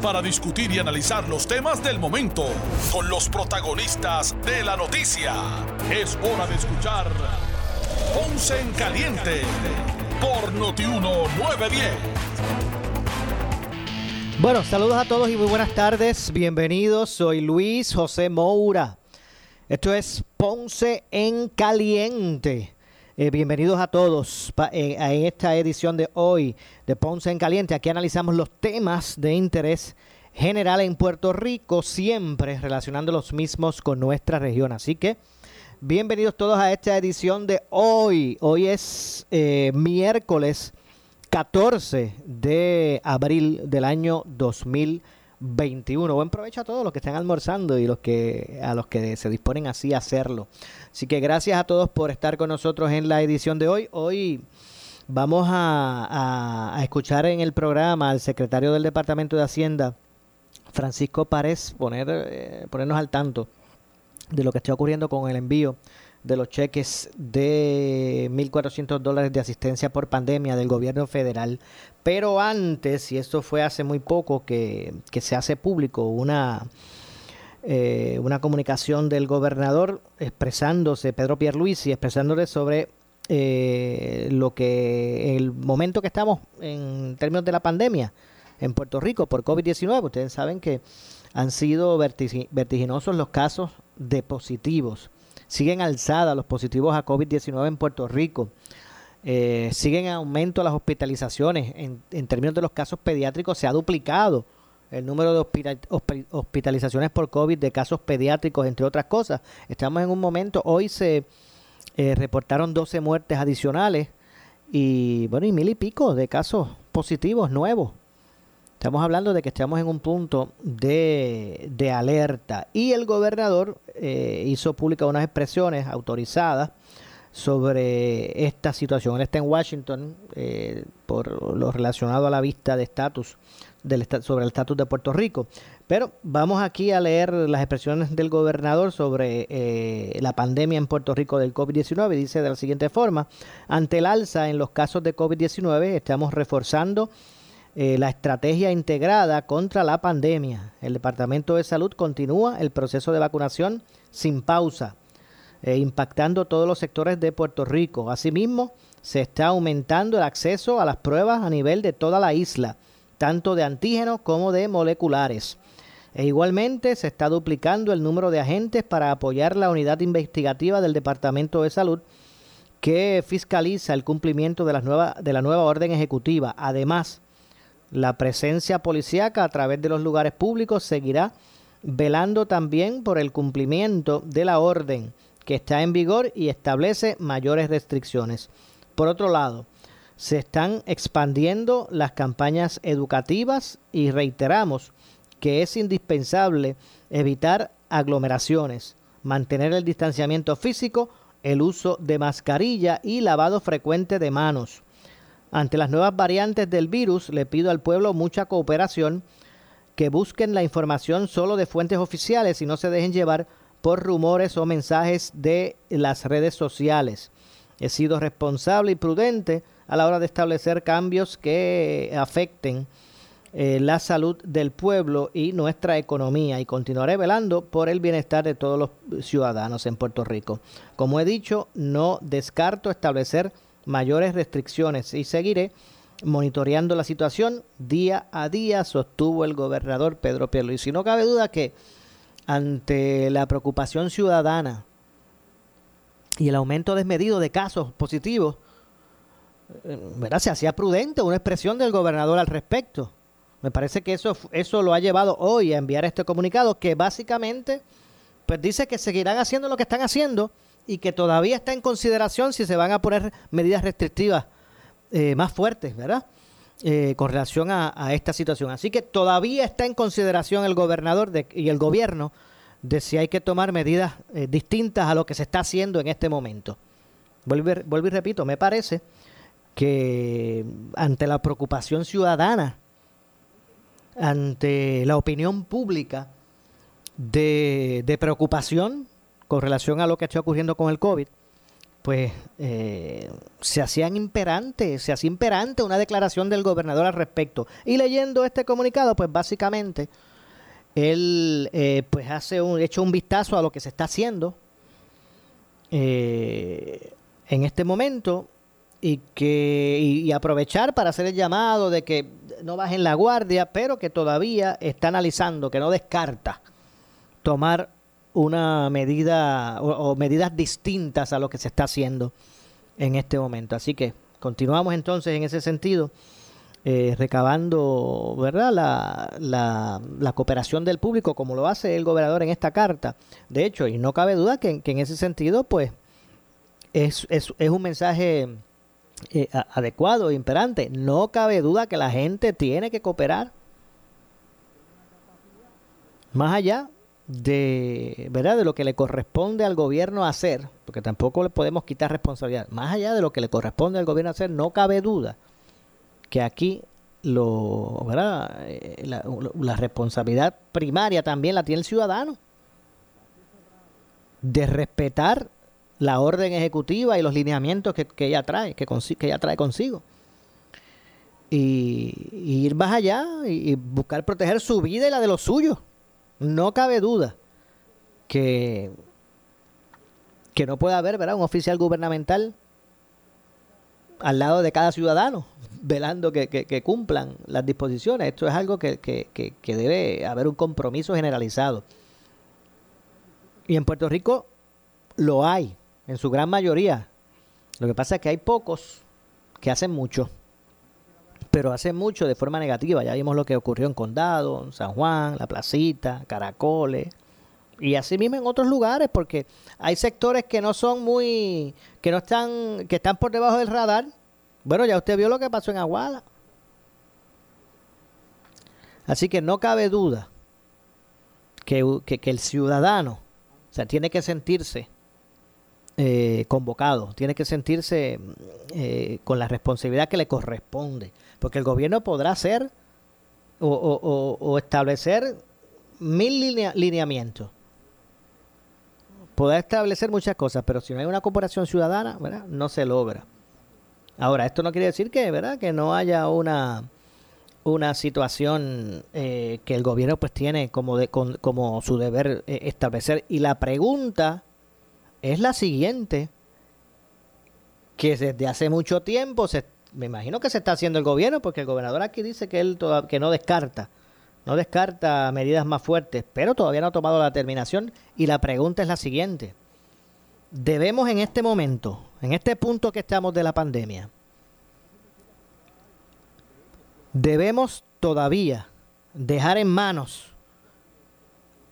para discutir y analizar los temas del momento con los protagonistas de la noticia. Es hora de escuchar Ponce en Caliente por Notiuno 910. Bueno, saludos a todos y muy buenas tardes. Bienvenidos. Soy Luis José Moura. Esto es Ponce en Caliente. Eh, bienvenidos a todos eh, a esta edición de hoy de Ponce en Caliente. Aquí analizamos los temas de interés general en Puerto Rico, siempre relacionando los mismos con nuestra región. Así que bienvenidos todos a esta edición de hoy. Hoy es eh, miércoles 14 de abril del año 2021. Buen provecho a todos los que están almorzando y los que a los que se disponen así a hacerlo. Así que gracias a todos por estar con nosotros en la edición de hoy. Hoy vamos a, escuchar en el programa al secretario del Departamento de Hacienda, Francisco Párez, poner, eh, ponernos al tanto de lo que está ocurriendo con el envío de los cheques de 1.400 dólares de asistencia por pandemia del gobierno federal. Pero antes, y esto fue hace muy poco que, que se hace público, una eh, una comunicación del gobernador expresándose, Pedro Pierluisi, expresándole sobre eh, lo que el momento que estamos en términos de la pandemia en Puerto Rico por COVID-19. Ustedes saben que han sido vertiginosos los casos de positivos. Siguen alzadas los positivos a COVID-19 en Puerto Rico. Eh, siguen en aumento las hospitalizaciones. En, en términos de los casos pediátricos se ha duplicado el número de hospitalizaciones por COVID de casos pediátricos, entre otras cosas. Estamos en un momento, hoy se eh, reportaron 12 muertes adicionales y bueno, y mil y pico de casos positivos nuevos. Estamos hablando de que estamos en un punto de, de alerta y el gobernador eh, hizo pública unas expresiones autorizadas sobre esta situación. Él está en Washington eh, por lo relacionado a la vista de estatus sobre el estatus de Puerto Rico. Pero vamos aquí a leer las expresiones del gobernador sobre eh, la pandemia en Puerto Rico del COVID-19. Dice de la siguiente forma, ante el alza en los casos de COVID-19 estamos reforzando eh, la estrategia integrada contra la pandemia. El Departamento de Salud continúa el proceso de vacunación sin pausa, eh, impactando todos los sectores de Puerto Rico. Asimismo, se está aumentando el acceso a las pruebas a nivel de toda la isla tanto de antígenos como de moleculares. E igualmente se está duplicando el número de agentes para apoyar la unidad investigativa del Departamento de Salud que fiscaliza el cumplimiento de, las de la nueva orden ejecutiva. Además, la presencia policíaca a través de los lugares públicos seguirá velando también por el cumplimiento de la orden que está en vigor y establece mayores restricciones. Por otro lado, se están expandiendo las campañas educativas y reiteramos que es indispensable evitar aglomeraciones, mantener el distanciamiento físico, el uso de mascarilla y lavado frecuente de manos. Ante las nuevas variantes del virus, le pido al pueblo mucha cooperación, que busquen la información solo de fuentes oficiales y no se dejen llevar por rumores o mensajes de las redes sociales. He sido responsable y prudente a la hora de establecer cambios que afecten eh, la salud del pueblo y nuestra economía y continuaré velando por el bienestar de todos los ciudadanos en Puerto Rico. Como he dicho, no descarto establecer mayores restricciones y seguiré monitoreando la situación día a día, sostuvo el gobernador Pedro Y No cabe duda que ante la preocupación ciudadana y el aumento desmedido de casos positivos, ¿verdad? se hacía prudente una expresión del gobernador al respecto. Me parece que eso, eso lo ha llevado hoy a enviar este comunicado que básicamente pues dice que seguirán haciendo lo que están haciendo y que todavía está en consideración si se van a poner medidas restrictivas eh, más fuertes, ¿verdad? Eh, con relación a, esta situación. Así que todavía está en consideración el gobernador y el gobierno de si hay que tomar medidas eh, distintas a lo que se está haciendo en este momento. Vuelvo, y repito, me parece que ante la preocupación ciudadana, ante la opinión pública de preocupación con relación a lo que está ocurriendo con el COVID, pues eh, se hacían imperantes, se hacía imperante una declaración del gobernador al respecto. Y leyendo este comunicado, pues básicamente él eh, pues hace un, hecho un vistazo a lo que se está haciendo eh, en este momento y que y, aprovechar para hacer el llamado de que no bajen la guardia, pero que todavía está analizando, que no descarta tomar una medida o, medidas distintas a lo que se está haciendo en este momento. Así que continuamos entonces en ese sentido. Eh, recabando verdad la, la, cooperación del público como lo hace el gobernador en esta carta de hecho y no cabe duda que, en ese sentido pues es, es, es un mensaje eh, adecuado, imperante. No cabe duda que la gente tiene que cooperar. Más allá de, ¿verdad? de lo que le corresponde al gobierno hacer, porque tampoco le podemos quitar responsabilidad, más allá de lo que le corresponde al gobierno hacer, no cabe duda que aquí lo, ¿verdad? Eh, la responsabilidad primaria también la tiene el ciudadano de respetar la orden ejecutiva y los lineamientos que, ella trae, que, que, ella trae consigo. Y, ir más allá y, buscar proteger su vida y la de los suyos. No cabe duda que, que no puede haber ¿verdad? un oficial gubernamental al lado de cada ciudadano, velando que, que, cumplan las disposiciones. Esto es algo que, que, debe haber un compromiso generalizado. Y en Puerto Rico lo hay en su gran mayoría. Lo que pasa es que hay pocos que hacen mucho, pero hacen mucho de forma negativa. Ya vimos lo que ocurrió en Condado, en San Juan, La Placita, Caracoles, y así mismo en otros lugares, porque hay sectores que no son muy, que no están, que están por debajo del radar. Bueno, ya usted vio lo que pasó en Aguada. Así que no cabe duda que, que el ciudadano, o sea, tiene que sentirse eh, convocado, tiene que sentirse eh, con la responsabilidad que le corresponde, porque el gobierno podrá hacer o, establecer mil lineamientos, podrá establecer muchas cosas, pero si no hay una cooperación ciudadana, ¿verdad? no se logra. Ahora, esto no quiere decir que, ¿verdad? que no haya una una situación eh, que el gobierno pues tiene como de, como su deber establecer y la pregunta es la siguiente, que desde hace mucho tiempo, se, me imagino que se está haciendo el gobierno, porque el gobernador aquí dice que él que no descarta, no descarta medidas más fuertes, pero todavía no ha tomado la determinación y la pregunta es la siguiente. Debemos en este momento, en este punto que estamos de la pandemia, debemos todavía dejar en manos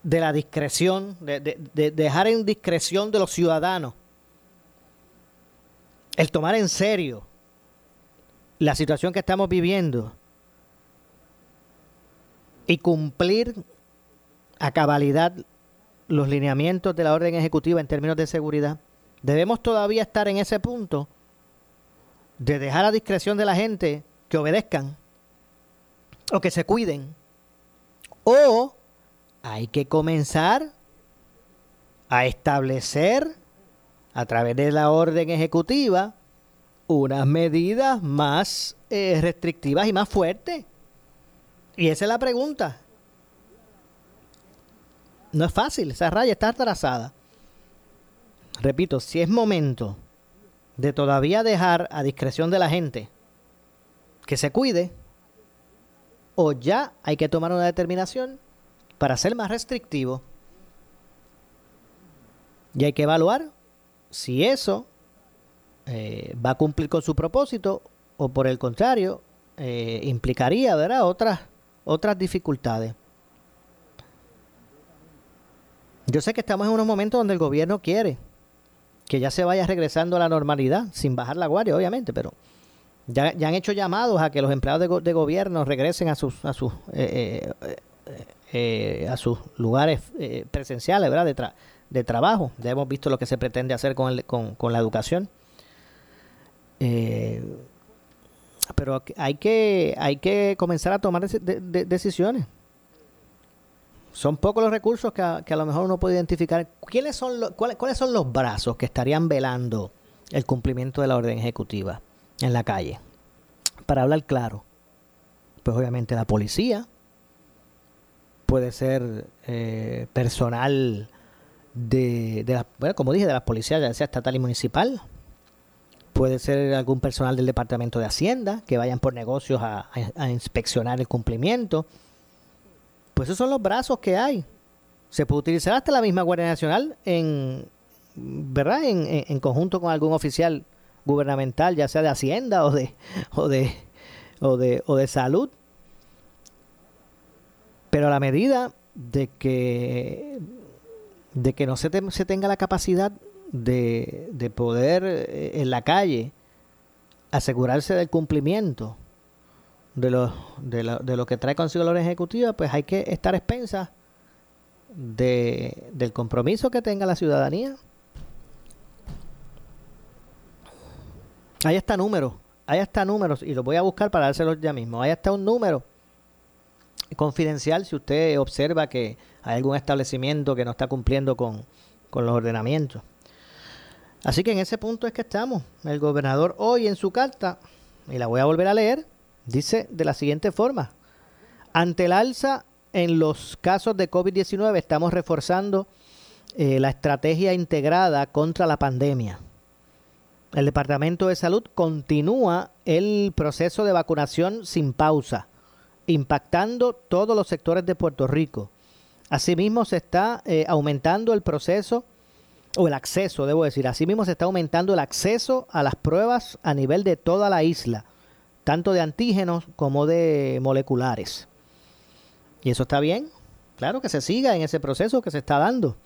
de la discreción, de, dejar en discreción de los ciudadanos el tomar en serio la situación que estamos viviendo y cumplir a cabalidad los lineamientos de la orden ejecutiva en términos de seguridad. Debemos todavía estar en ese punto de dejar a discreción de la gente que obedezcan o que se cuiden o hay que comenzar a establecer a través de la orden ejecutiva unas medidas más eh, restrictivas y más fuertes. Y esa es la pregunta. No es fácil, esa raya está atrasada. Repito, si es momento de todavía dejar a discreción de la gente que se cuide, o ya hay que tomar una determinación para ser más restrictivo. Y hay que evaluar si eso eh, va a cumplir con su propósito o por el contrario eh, implicaría ¿verdad? Otras, otras dificultades. Yo sé que estamos en unos momentos donde el gobierno quiere que ya se vaya regresando a la normalidad, sin bajar la guardia, obviamente, pero ya, han hecho llamados a que los empleados de, gobierno regresen a sus, a sus eh, a sus lugares presenciales, ¿verdad? De, de trabajo. Ya hemos visto lo que se pretende hacer con, con, la educación. Pero hay que, hay que comenzar a tomar decisiones son pocos los recursos que a, lo mejor uno puede identificar. ¿Quiénes son cuáles, son los brazos que estarían velando el cumplimiento de la orden ejecutiva en la calle? Para hablar claro, pues obviamente la policía, puede ser eh, personal de, de bueno, como dije, de la policía, ya sea estatal y municipal, puede ser algún personal del Departamento de Hacienda que vayan por negocios a inspeccionar el cumplimiento pues esos son los brazos que hay. Se puede utilizar hasta la misma Guardia Nacional en, ¿verdad? En, conjunto con algún oficial gubernamental, ya sea de Hacienda o de, o de, o de, o de salud. Pero a la medida de que, de que no se, se tenga la capacidad de, de poder eh, en la calle asegurarse del cumplimiento de lo, de, lo, de lo que trae consigo la orden ejecutiva, pues hay que estar expensas de, del compromiso que tenga la ciudadanía. Ahí está número, ahí está números, y lo voy a buscar para dárselos ya mismo. Ahí está un número confidencial si usted observa que hay algún establecimiento que no está cumpliendo con, con los ordenamientos. Así que en ese punto es que estamos. El gobernador hoy en su carta, y la voy a volver a leer, Dice de la siguiente forma, ante el alza en los casos de COVID-19 estamos reforzando eh, la estrategia integrada contra la pandemia. El Departamento de Salud continúa el proceso de vacunación sin pausa, impactando todos los sectores de Puerto Rico. Asimismo, se está eh, aumentando el proceso, o el acceso, debo decir, asimismo se está aumentando el acceso a las pruebas a nivel de toda la isla tanto de antígenos como de moleculares. ¿Y eso está bien? Claro que se siga en ese proceso que se está dando.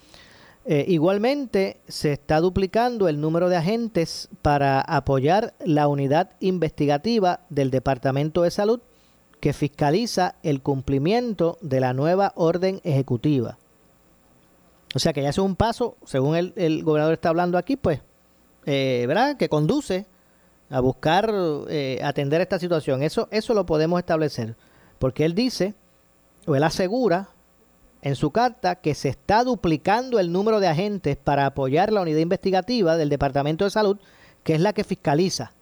Eh, igualmente, se está duplicando el número de agentes para apoyar la unidad investigativa del Departamento de Salud que fiscaliza el cumplimiento de la nueva orden ejecutiva. O sea que ya es un paso, según el, gobernador está hablando aquí, pues, eh, ¿verdad? Que conduce a buscar eh, atender esta situación. Eso, eso lo podemos establecer, porque él dice, o él asegura en su carta que se está duplicando el número de agentes para apoyar la unidad investigativa del Departamento de Salud, que es la que fiscaliza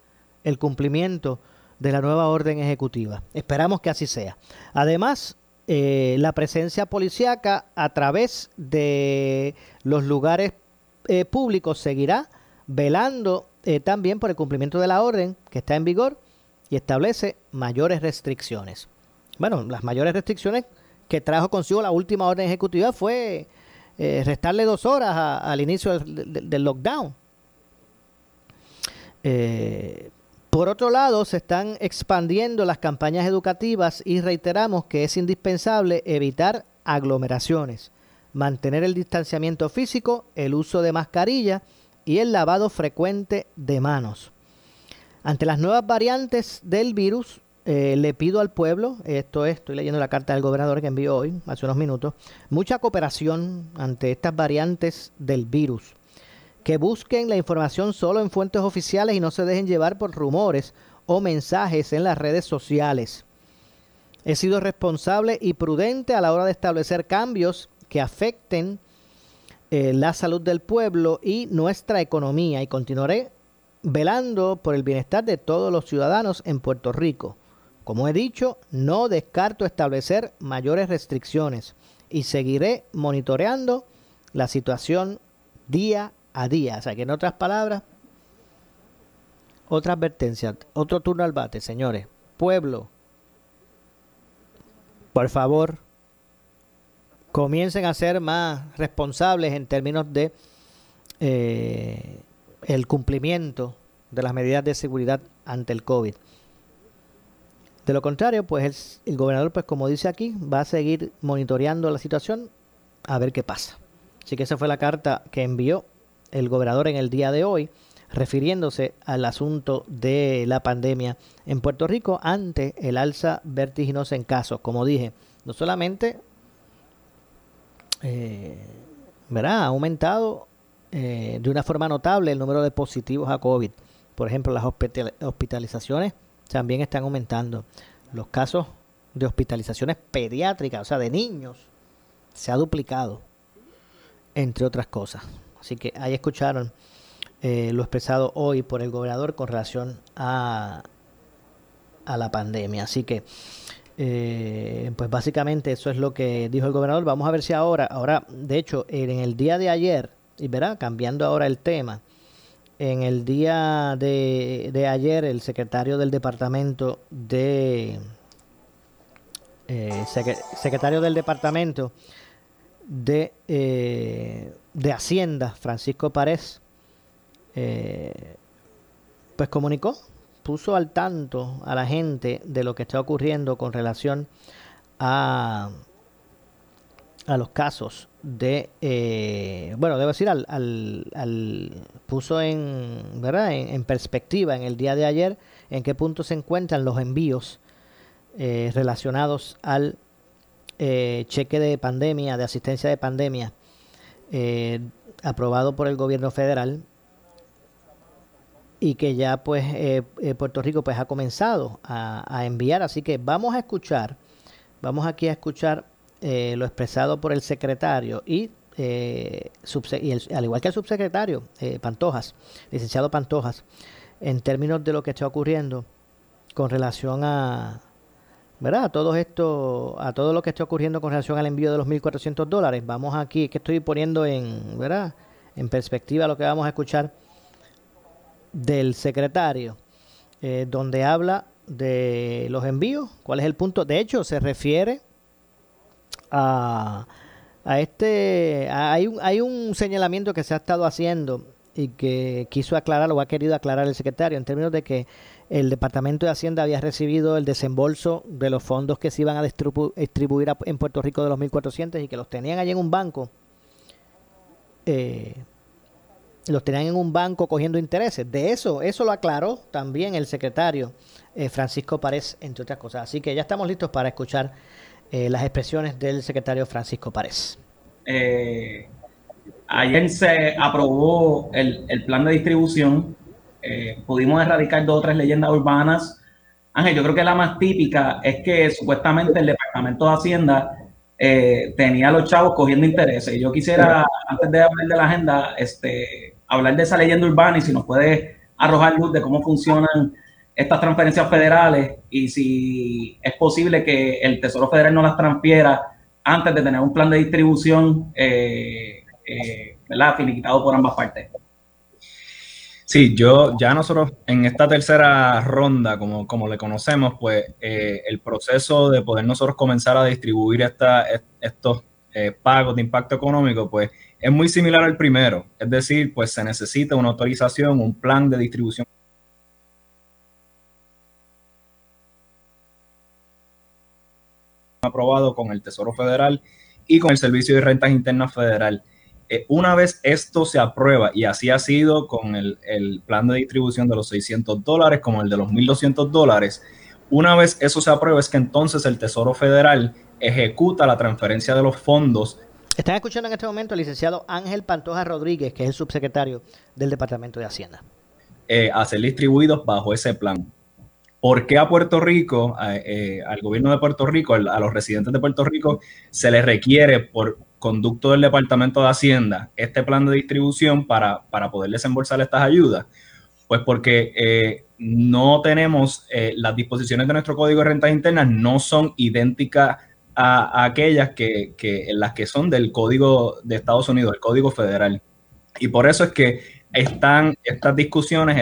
el cumplimiento de la nueva orden ejecutiva. Esperamos que así sea. Además, eh, la presencia policíaca a través de los lugares eh, públicos seguirá velando eh, también por el cumplimiento de la orden que está en vigor y establece mayores restricciones. Bueno, las mayores restricciones que trajo consigo la última orden ejecutiva fue restarle dos horas al inicio del, lockdown. Eh, por otro lado, se están expandiendo las campañas educativas y reiteramos que es indispensable evitar aglomeraciones, mantener el distanciamiento físico, el uso de mascarilla, y el lavado frecuente de manos. Ante las nuevas variantes del virus, eh, le pido al pueblo, esto es, estoy leyendo la carta del gobernador que envió hoy, hace unos minutos, mucha cooperación ante estas variantes del virus. Que busquen la información solo en fuentes oficiales y no se dejen llevar por rumores o mensajes en las redes sociales. He sido responsable y prudente a la hora de establecer cambios que afecten eh, la salud del pueblo y nuestra economía y continuaré velando por el bienestar de todos los ciudadanos en Puerto Rico. Como he dicho, no descarto establecer mayores restricciones y seguiré monitoreando la situación día a día. O sea que en otras palabras, otra advertencia, otro turno al bate, señores. Pueblo, por favor, comiencen a ser más responsables en términos de eh, el cumplimiento de las medidas de seguridad ante el COVID. De lo contrario, pues el, gobernador, pues como dice aquí, va a seguir monitoreando la situación a ver qué pasa. Así que esa fue la carta que envió el gobernador en el día de hoy, refiriéndose al asunto de la pandemia en Puerto Rico ante el alza vertiginosa en casos. Como dije, no solamente ¿verdad? Ha aumentado de una forma notable el número de positivos a COVID. Por ejemplo, las hospitalizaciones también están aumentando. Los casos de hospitalizaciones pediátricas, o sea, de niños, se ha duplicado, entre otras cosas. Así que ahí escucharon eh, lo expresado hoy por el gobernador con relación a, a la pandemia. Así que, eh, pues básicamente eso es lo que dijo el gobernador. Vamos a ver si ahora, ahora, de hecho, en el día de ayer, y verá, cambiando ahora el tema, en el día de, de ayer el secretario del departamento de eh, secretario del Departamento de, eh, de Hacienda, Francisco Párez, eh, pues comunicó, puso al tanto a la gente de lo que está ocurriendo con relación a, a los casos de, bueno, debo decir, al, al, puso en, ¿verdad? en perspectiva en el día de ayer en qué punto se encuentran los envíos eh, relacionados al eh, cheque de pandemia, de asistencia de pandemia, eh, aprobado por el gobierno federal y que ya pues Puerto Rico pues ha comenzado a, enviar. Así que vamos a escuchar, vamos aquí a escuchar lo expresado por el secretario y, y al igual que el subsecretario Pantojas, licenciado Pantojas, en términos de lo que está ocurriendo con relación a, ¿verdad? A todo esto, a todo lo que está ocurriendo con relación al envío de los 1.400 dólares. Vamos aquí, que estoy poniendo en, ¿verdad? En perspectiva lo que vamos a escuchar del secretario, eh, donde habla de los envíos, cuál es el punto. De hecho, se refiere a, a este, hay, un, hay un señalamiento que se ha estado haciendo y que quiso aclarar o ha querido aclarar el secretario en términos de que el Departamento de Hacienda había recibido el desembolso de los fondos que se iban a distribuir en Puerto Rico de los 1.400 y que los tenían allí en un banco. Eh, los tenían en un banco cogiendo intereses. De eso, eso lo aclaró también el secretario eh, Francisco Párez, entre otras cosas. Así que ya estamos listos para escuchar eh, las expresiones del secretario Francisco Párez. ayer se aprobó el plan de distribución eh, pudimos erradicar dos o tres leyendas urbanas. Ángel, yo creo que la más típica es que supuestamente el Departamento de Hacienda eh, tenía a los chavos cogiendo intereses. Yo quisiera, antes de hablar de la agenda, este, hablar de esa leyenda urbana y si nos puede arrojar luz de cómo funcionan estas transferencias federales y si es posible que el Tesoro Federal no las transfiera antes de tener un plan de distribución eh, eh ¿verdad? finiquitado por ambas partes. Sí, yo ya nosotros en esta tercera ronda, como, como le conocemos, pues eh, el proceso de poder nosotros comenzar a distribuir esta, estos eh, pagos de impacto económico, pues es muy similar al primero. Es decir, pues se necesita una autorización, un plan de distribución aprobado con el Tesoro Federal y con el Servicio de Rentas Internas Federal. Eh, una vez esto se aprueba, y así ha sido con el, plan de distribución de los 600 dólares, como el de los 1.200 dólares, una vez eso se aprueba es que entonces el Tesoro Federal ejecuta la transferencia de los fondos. Están escuchando en este momento al licenciado Ángel Pantoja Rodríguez, que es el subsecretario del Departamento de Hacienda. Eh, a ser distribuidos bajo ese plan. ¿Por qué a Puerto Rico, eh, al gobierno de Puerto Rico, a los residentes de Puerto Rico, se les requiere por conducto del Departamento de Hacienda este plan de distribución para, para poder desembolsar estas ayudas? Pues porque eh, no tenemos, eh, las disposiciones de nuestro Código de Rentas Internas no son idénticas a, aquellas que, que, las que son del Código de Estados Unidos, el Código Federal. Y por eso es que están estas discusiones,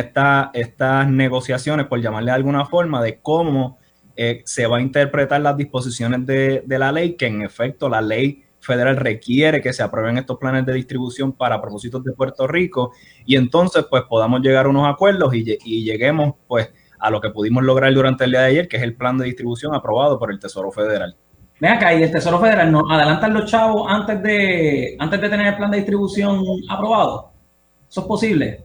estas negociaciones, por llamarle de alguna forma, de cómo eh, se va a interpretar las disposiciones de, de la ley, que en efecto la ley federal requiere que se aprueben estos planes de distribución para propósitos de Puerto Rico y entonces pues podamos llegar a unos acuerdos y, lleguemos pues a lo que pudimos lograr durante el día de ayer, que es el plan de distribución aprobado por el Tesoro Federal. Ven acá, y el Tesoro Federal nos adelantan los chavos antes de, antes de tener el plan de distribución aprobado. ¿Eso es posible?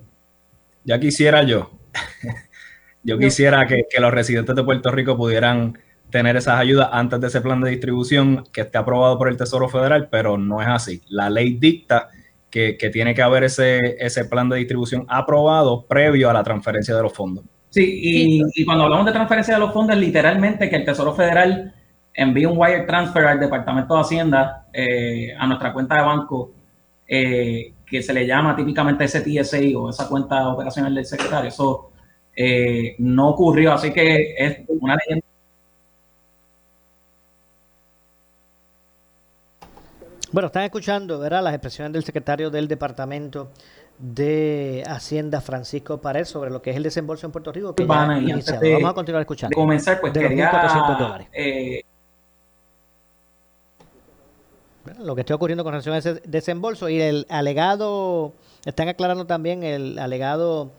Ya quisiera yo. yo quisiera que, que, los residentes de Puerto Rico pudieran tener esas ayudas antes de ese plan de distribución que esté aprobado por el Tesoro Federal, pero no es así. La ley dicta que, tiene que haber ese, ese plan de distribución aprobado previo a la transferencia de los fondos. Sí, y, cuando hablamos de transferencia de los fondos, literalmente que el Tesoro Federal envíe un wire transfer al Departamento de Hacienda eh, a nuestra cuenta de banco, eh, que se le llama típicamente ese TSA o esa cuenta operacional del secretario. Eso eh, no ocurrió, así que es una leyenda Bueno, están escuchando, ¿verdad? Las expresiones del secretario del Departamento de Hacienda, Francisco Pared, sobre lo que es el desembolso en Puerto Rico. Que Vamos a continuar escuchando. comenzar, pues quería, dólares. Eh, lo que está ocurriendo con relación a ese desembolso y el alegado, están aclarando también el alegado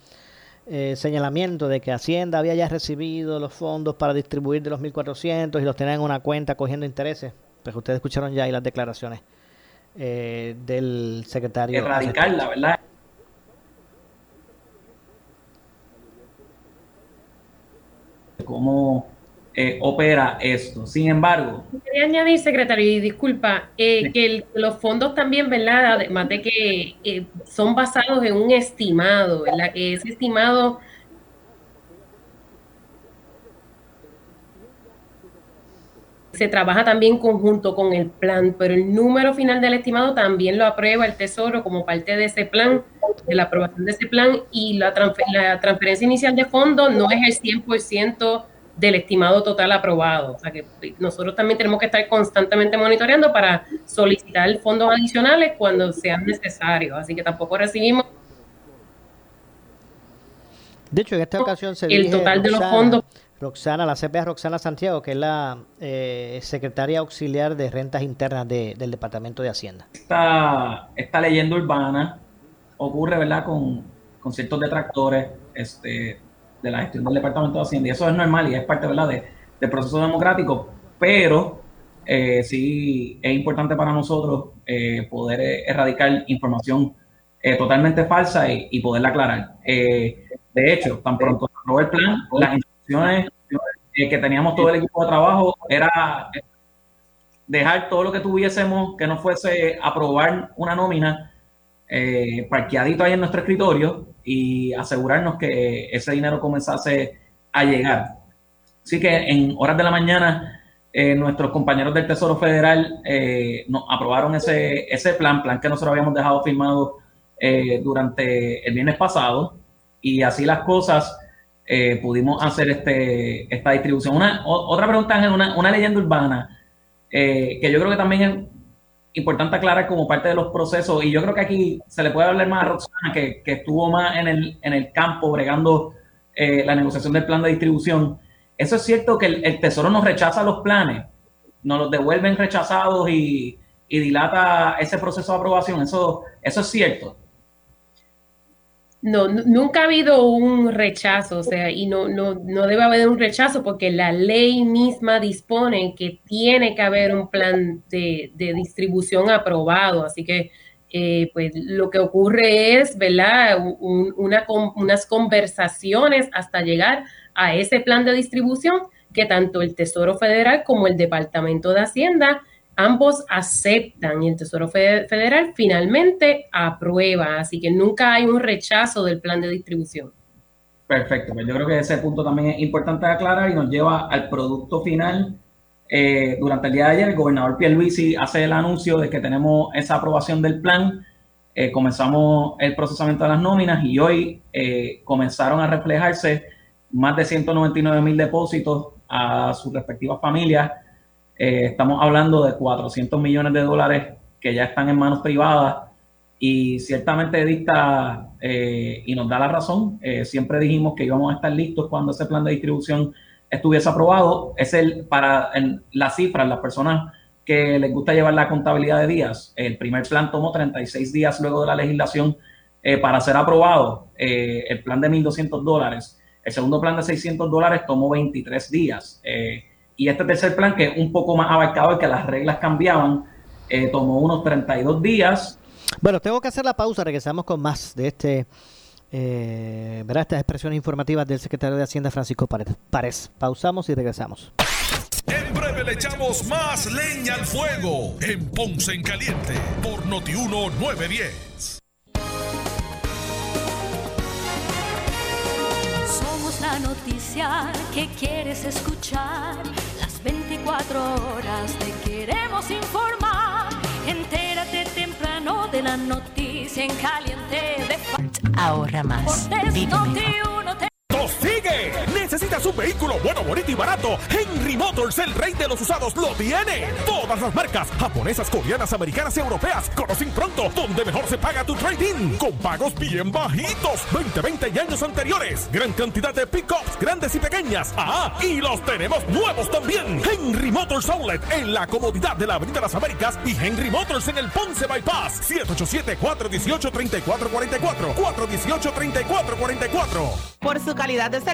eh, señalamiento de que Hacienda había ya recibido los fondos para distribuir de los 1.400 y los tenían en una cuenta cogiendo intereses. Pues ustedes escucharon ya ahí las declaraciones eh, del secretario. Erradicarla, ¿verdad? Cómo eh, opera esto. Sin embargo. Quería añadir, secretario, y disculpa, eh, que los fondos también, ¿verdad? Además de que son basados en un estimado, ¿verdad? Que ese estimado se trabaja también conjunto con el plan, pero el número final del estimado también lo aprueba el Tesoro como parte de ese plan, de la aprobación de ese plan, y la, la transferencia inicial de fondos no es el 100% del estimado total aprobado. O sea que nosotros también tenemos que estar constantemente monitoreando para solicitar fondos adicionales cuando sean necesarios. Así que tampoco recibimos. De hecho, en esta ocasión se el total de los fondos Roxana, la CPA Roxana Santiago, que es la eh, secretaria auxiliar de rentas internas del Departamento de Hacienda. Esta, leyenda urbana ocurre, ¿verdad?, con, ciertos detractores este, de la gestión del Departamento de Hacienda. Y eso es normal y es parte, ¿verdad?, de, del proceso democrático, pero eh, sí es importante para nosotros eh, poder erradicar información totalmente falsa y, poderla aclarar. de hecho, tan pronto se aprobó el plan, eh, que teníamos todo el equipo de trabajo era dejar todo lo que tuviésemos que no fuese aprobar una nómina eh, parqueadito ahí en nuestro escritorio y asegurarnos que ese dinero comenzase a llegar. Así que en horas de la mañana eh, nuestros compañeros del Tesoro Federal eh, nos aprobaron ese, ese plan, plan que nosotros habíamos dejado firmado durante el viernes pasado y así las cosas eh, pudimos hacer este, esta distribución. Una, otra pregunta, Ángel, una, una leyenda urbana, eh, que yo creo que también es importante aclarar como parte de los procesos, y yo creo que aquí se le puede hablar más a Roxana, que, que estuvo más en el, en el campo bregando eh, la negociación del plan de distribución. Eso es cierto que el, Tesoro nos rechaza los planes, nos los devuelven rechazados y, y dilata ese proceso de aprobación. Eso, eso es cierto. No, nunca ha habido un rechazo, o sea, y no, no, no debe haber un rechazo porque la ley misma dispone que tiene que haber un plan de, distribución aprobado. Así que, eh, pues, lo que ocurre es, ¿verdad? una, unas conversaciones hasta llegar a ese plan de distribución que tanto el Tesoro Federal como el Departamento de Hacienda ambos aceptan y el Tesoro Federal finalmente aprueba, así que nunca hay un rechazo del plan de distribución. Perfecto, pues yo creo que ese punto también es importante aclarar y nos lleva al producto final. Eh, durante el día de ayer, el gobernador Pierluisi hace el anuncio de que tenemos esa aprobación del plan. Eh, comenzamos el procesamiento de las nóminas y hoy eh, comenzaron a reflejarse más de 199 mil depósitos a sus respectivas familias eh, estamos hablando de 400 millones de dólares que ya están en manos privadas y ciertamente dicta eh, y nos da la razón. Eh, siempre dijimos que íbamos a estar listos cuando ese plan de distribución estuviese aprobado. Es el para las cifras, las personas que les gusta llevar la contabilidad de días. El primer plan tomó 36 días luego de la legislación para ser aprobado. el plan de 1.200 dólares. El segundo plan de 600 dólares tomó 23 días. Y este tercer plan, que es un poco más abarcado y que las reglas cambiaban, eh, tomó unos 32 días. Bueno, tengo que hacer la pausa, regresamos con más de este, eh, verá estas expresiones informativas del secretario de Hacienda Francisco Párez. Pausamos y regresamos. En breve le echamos más leña al fuego en Ponce en Caliente por Notiuno 910. La noticia que quieres escuchar. Las 24 horas te queremos informar. Entérate temprano de la noticia en caliente de Ahorra más. Vive mejor. ¿Necesitas un vehículo bueno, bonito y barato? Henry Motors, el rey de los usados, lo tiene. Todas las marcas, japonesas, coreanas, americanas y europeas, conocen pronto donde mejor se paga tu trading. Con pagos bien bajitos, 20, 20 y años anteriores. Gran cantidad de pickups, grandes y pequeñas. Ah, y los tenemos nuevos también. Henry Motors Outlet, en la comodidad de la Avenida Las Américas y Henry Motors en el Ponce Bypass. 787-418-3444. 418-3444. Por su calidad de servicio.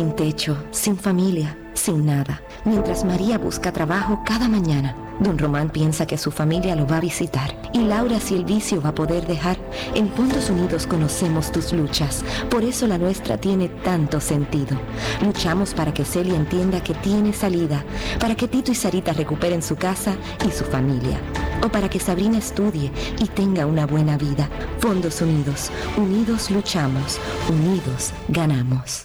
sin techo, sin familia, sin nada. Mientras María busca trabajo cada mañana, Don Román piensa que su familia lo va a visitar. Y Laura si el vicio va a poder dejar. En Fondos Unidos conocemos tus luchas. Por eso la nuestra tiene tanto sentido. Luchamos para que Celia entienda que tiene salida. Para que Tito y Sarita recuperen su casa y su familia. O para que Sabrina estudie y tenga una buena vida. Fondos Unidos. Unidos luchamos. Unidos ganamos.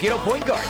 Quiero Point Guard.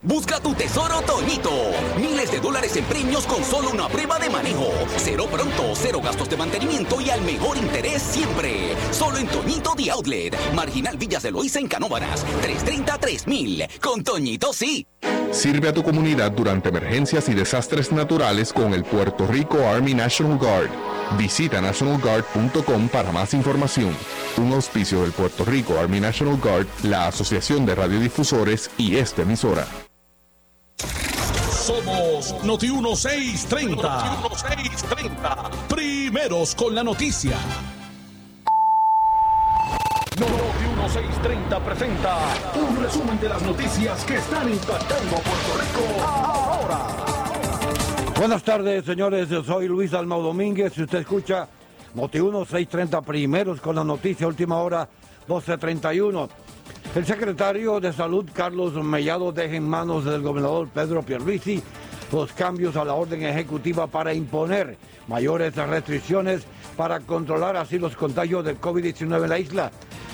Busca tu tesoro Toñito. Miles de dólares en premios con solo una prueba de manejo. Cero pronto, cero gastos de mantenimiento y al mejor interés siempre. Solo en Toñito The Outlet. Marginal Villas de Loíza en Canóvanas. 330-3000. Con Toñito sí. Sirve a tu comunidad durante emergencias y desastres naturales con el Puerto Rico Army National Guard. Visita nationalguard.com para más información. Un auspicio del Puerto Rico Army National Guard, la Asociación de Radiodifusores y esta emisora. Somos Noti 1630. Noti 1630. Primeros con la noticia. Noti 1630 presenta un resumen de las noticias que están impactando a Puerto Rico ahora. Buenas tardes, señores. Yo soy Luis Almao Domínguez. Si usted escucha Noti 1630 primeros con la noticia, última hora 1231. El secretario de Salud, Carlos Mellado, deja en manos del gobernador Pedro Pierluisi los cambios a la orden ejecutiva para imponer mayores restricciones para controlar así los contagios del COVID-19 en la isla.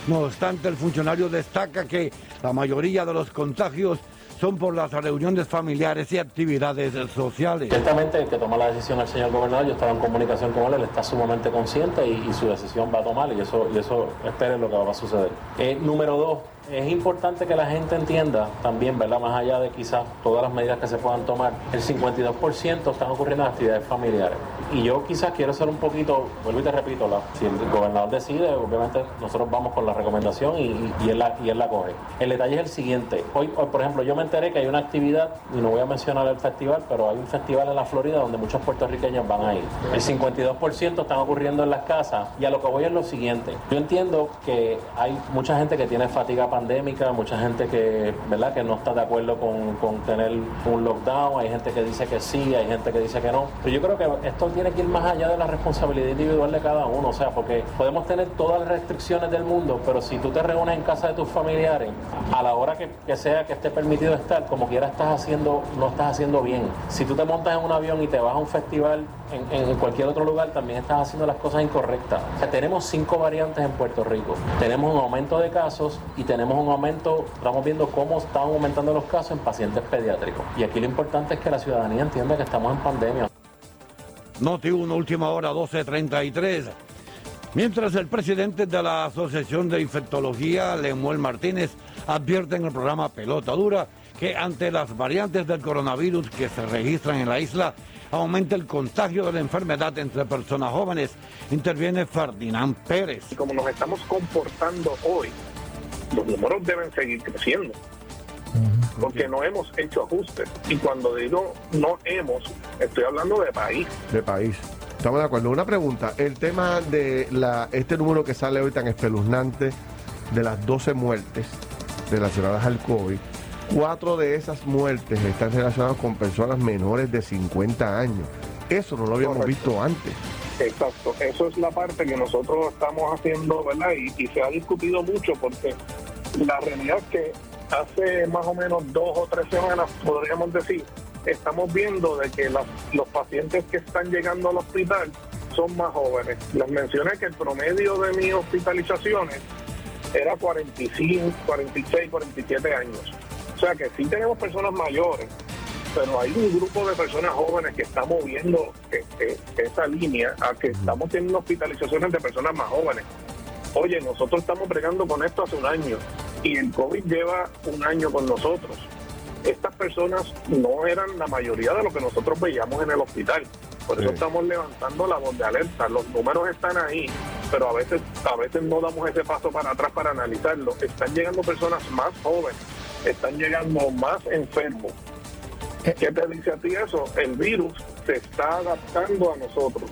No obstante, el funcionario destaca que la mayoría de los contagios son por las reuniones familiares y actividades sociales. Ciertamente el que toma la decisión el señor gobernador, yo estaba en comunicación con él, él está sumamente consciente y, su decisión va a tomar y eso, y eso esperen lo que va a suceder. Eh, número dos, Es importante que la gente entienda también, ¿verdad? Más allá de quizás todas las medidas que se puedan tomar, el 52% están ocurriendo en actividades familiares. Y yo quizás quiero ser un poquito, vuelvo y te repito, si el gobernador decide, obviamente nosotros vamos con la recomendación y, y, él, la, y él la coge. El detalle es el siguiente. Hoy, hoy, por ejemplo, yo me enteré que hay una actividad, y no voy a mencionar el festival, pero hay un festival en la Florida donde muchos puertorriqueños van a ir. El 52% están ocurriendo en las casas y a lo que voy es lo siguiente. Yo entiendo que hay mucha gente que tiene fatiga pandémica, mucha gente que, ¿verdad? que no está de acuerdo con, con tener un lockdown, hay gente que dice que sí, hay gente que dice que no. Pero yo creo que esto tiene que ir más allá de la responsabilidad individual de cada uno, o sea, porque podemos tener todas las restricciones del mundo, pero si tú te reúnes en casa de tus familiares, a la hora que, que sea que esté permitido estar, como quiera estás haciendo, no estás haciendo bien. Si tú te montas en un avión y te vas a un festival en, cualquier otro lugar, también estás haciendo las cosas incorrectas. Tenemos cinco variantes en Puerto Rico. Tenemos un aumento de casos y tenemos un aumento, estamos viendo cómo están aumentando los casos en pacientes pediátricos. Y aquí lo importante es que la ciudadanía entienda que estamos en pandemia. Noti 1, última hora, 12.33. Mientras el presidente de la Asociación de Infectología, Lemuel Martínez, advierte en el programa Pelota Dura que ante las variantes del coronavirus que se registran en la isla, aumenta el contagio de la enfermedad entre personas jóvenes. Interviene Ferdinand Pérez. Y como nos estamos comportando hoy, los números deben seguir creciendo. Porque no hemos hecho ajustes. Y cuando digo no hemos, estoy hablando de país. De país. Estamos de acuerdo. Una pregunta. El tema de la, este número que sale hoy tan espeluznante de las 12 muertes relacionadas al COVID, cuatro de esas muertes están relacionadas con personas menores de 50 años. Eso no lo habíamos Correcto. visto antes. Exacto, eso es la parte que nosotros estamos haciendo, ¿verdad? Y, y se ha discutido mucho porque la realidad es que hace más o menos dos o tres semanas, podríamos decir, estamos viendo de que las- los pacientes que están llegando al hospital son más jóvenes. Les mencioné que el promedio de mis hospitalizaciones era 45, 46, 47 años. O sea que sí tenemos personas mayores, pero hay un grupo de personas jóvenes que está moviendo eh, eh, esa línea a que estamos teniendo hospitalizaciones de personas más jóvenes. Oye, nosotros estamos bregando con esto hace un año y el COVID lleva un año con nosotros. Estas personas no eran la mayoría de lo que nosotros veíamos en el hospital. Por eso Sí. estamos levantando la voz de alerta. Los números están ahí, pero a veces, a veces no damos ese paso para atrás para analizarlo. Están llegando personas más jóvenes, están llegando más enfermos. ¿Qué te dice a ti eso? El virus se está adaptando a nosotros.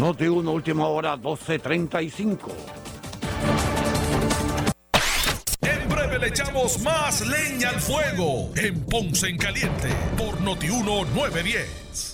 Noti 1, última hora, 12.35. En breve le echamos más leña al fuego en Ponce en Caliente por Notiuno 910.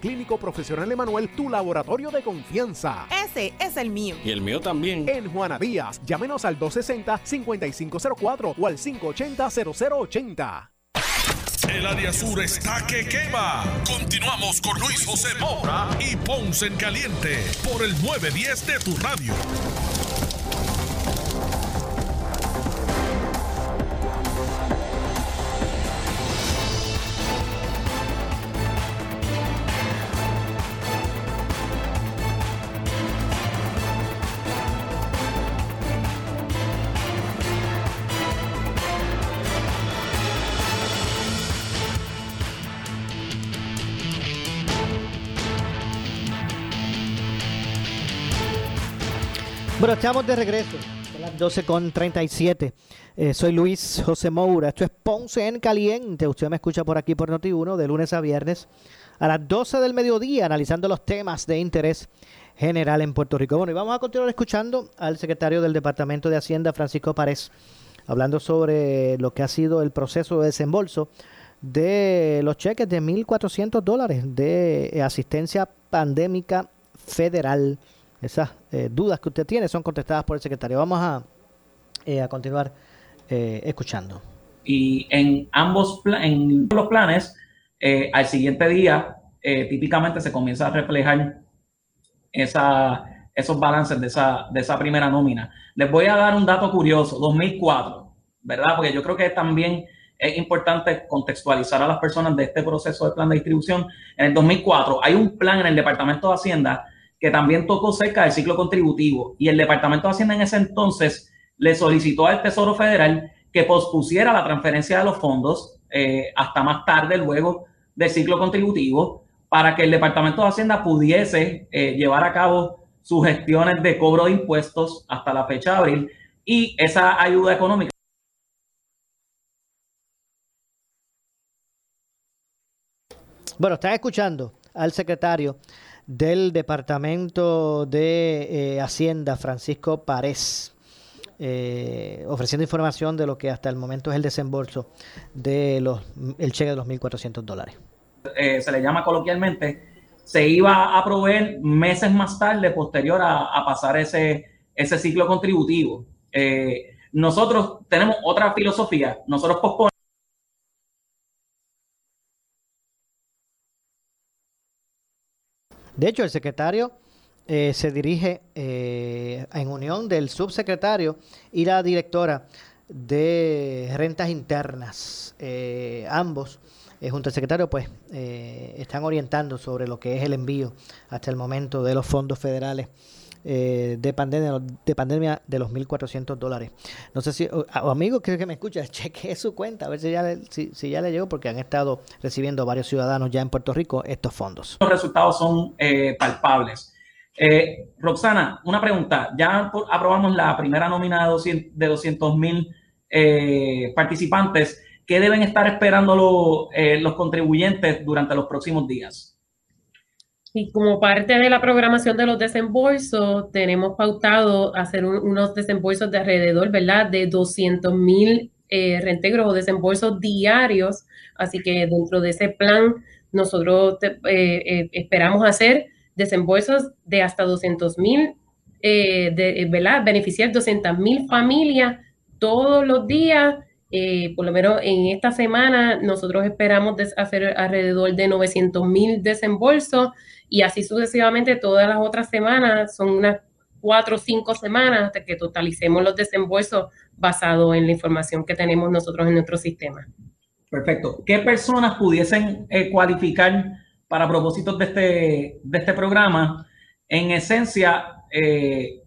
Clínico Profesional Emanuel tu laboratorio de confianza. Ese es el mío. Y el mío también. En Juana Díaz, llámenos al 260-5504 o al 580-0080. El área sur está que quema. Continuamos con Luis José Moura y Ponce en Caliente por el 910 de tu radio. Bueno, estamos de regreso. Las 12 con 37. Eh, soy Luis José Moura. Esto es Ponce en Caliente. Usted me escucha por aquí por Noti1 de lunes a viernes a las 12 del mediodía analizando los temas de interés general en Puerto Rico. Bueno, y vamos a continuar escuchando al secretario del Departamento de Hacienda, Francisco Párez, hablando sobre lo que ha sido el proceso de desembolso de los cheques de 1.400 dólares de asistencia pandémica federal. Esas eh, dudas que usted tiene son contestadas por el secretario. Vamos a, eh, a continuar escuchando. Y en ambos en los planes, al siguiente día, típicamente se comienza a reflejar esa, esos balances de esa, de esa primera nómina. Les voy a dar un dato curioso, 2004, ¿verdad? Porque yo creo que también es importante contextualizar a las personas de este proceso de plan de distribución. En el 2004 hay un plan en el Departamento de Hacienda que también tocó cerca del ciclo contributivo. Y el Departamento de Hacienda en ese entonces le solicitó al Tesoro Federal que pospusiera la transferencia de los fondos eh, hasta más tarde, luego del ciclo contributivo, para que el Departamento de Hacienda pudiese eh, llevar a cabo sus gestiones de cobro de impuestos hasta la fecha de abril y esa ayuda económica. Bueno, están escuchando al secretario del Departamento de eh, Hacienda, Francisco Párez, eh, ofreciendo información de lo que hasta el momento es el desembolso de los el cheque de los 1.400 dólares. Eh, se le llama coloquialmente, se iba a proveer meses más tarde, posterior a, pasar ese, ese ciclo contributivo. nosotros tenemos otra filosofía, nosotros posponemos De hecho, el secretario eh, se dirige eh, en unión del subsecretario y la directora de rentas internas. Eh, ambos, junto al secretario, pues están orientando sobre lo que es el envío hasta el momento de los fondos federales eh, de, pandemia, de pandemia de los 1.400 dólares. No sé si, o, amigos que, me escuchan, cheque su cuenta, a ver si ya, le, si, ya le llegó, porque han estado recibiendo varios ciudadanos ya en Puerto Rico estos fondos. Los resultados son eh, palpables. Eh, Roxana, una pregunta. Ya aprobamos la primera nómina de 200 mil participantes. ¿Qué deben estar esperando los contribuyentes durante los próximos días? Y como parte de la programación de los desembolsos, tenemos pautado hacer unos desembolsos de alrededor, ¿verdad? De 200 mil eh, reintegros o desembolsos diarios. Así que dentro de ese plan, nosotros eh, eh, esperamos hacer desembolsos de hasta 200 mil, eh, ¿verdad? Beneficiar 200 mil familias todos los días. por lo menos en esta semana, nosotros esperamos hacer alrededor de 900 mil desembolsos y así sucesivamente todas las otras semanas, son unas cuatro o cinco semanas hasta que totalicemos los desembolsos basados en la información que tenemos nosotros en nuestro sistema. Perfecto. ¿Qué personas pudiesen eh, cualificar para propósitos de este, de este programa? En esencia, eh,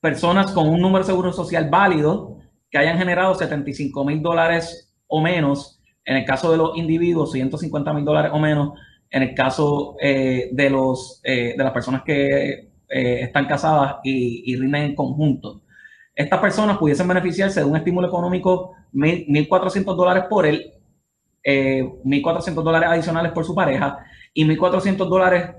personas con un número de seguro social válido que hayan generado 75 mil dólares o menos, en el caso de los individuos, 150 mil dólares o menos, en el caso eh, de, los, eh, de las personas que eh, están casadas y, y, rinden en conjunto. Estas personas pudiesen beneficiarse de un estímulo económico 1.400 dólares por él, 1.400 dólares adicionales por su pareja y 1.400 dólares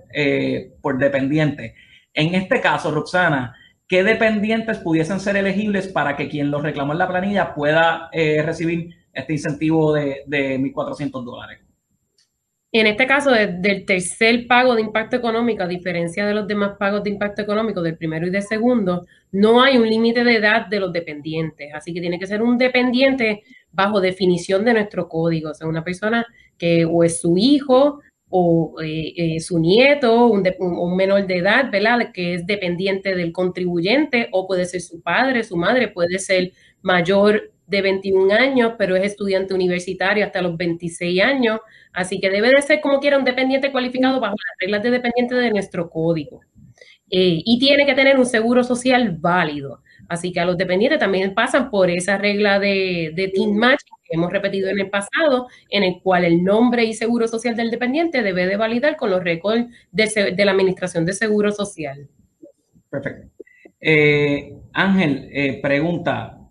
por dependiente. En este caso, Roxana, ¿qué dependientes pudiesen ser elegibles para que quien los reclamó en la planilla pueda recibir este incentivo de, de 1.400 dólares? En este caso, del tercer pago de impacto económico, a diferencia de los demás pagos de impacto económico, del primero y del segundo, no hay un límite de edad de los dependientes. Así que tiene que ser un dependiente bajo definición de nuestro código. O sea, una persona que o es su hijo o eh, eh, su nieto, un, un, menor de edad, ¿verdad? Que es dependiente del contribuyente, o puede ser su padre, su madre, puede ser mayor de 21 años, pero es estudiante universitario hasta los 26 años. Así que debe de ser como quiera un dependiente cualificado bajo las reglas de dependiente de nuestro código. Eh, y tiene que tener un seguro social válido. Así que a los dependientes también pasan por esa regla de, de Team Match que hemos repetido en el pasado, en el cual el nombre y seguro social del dependiente debe de validar con los récords de, de la Administración de Seguro Social. Perfecto. Eh, Ángel, eh, pregunta,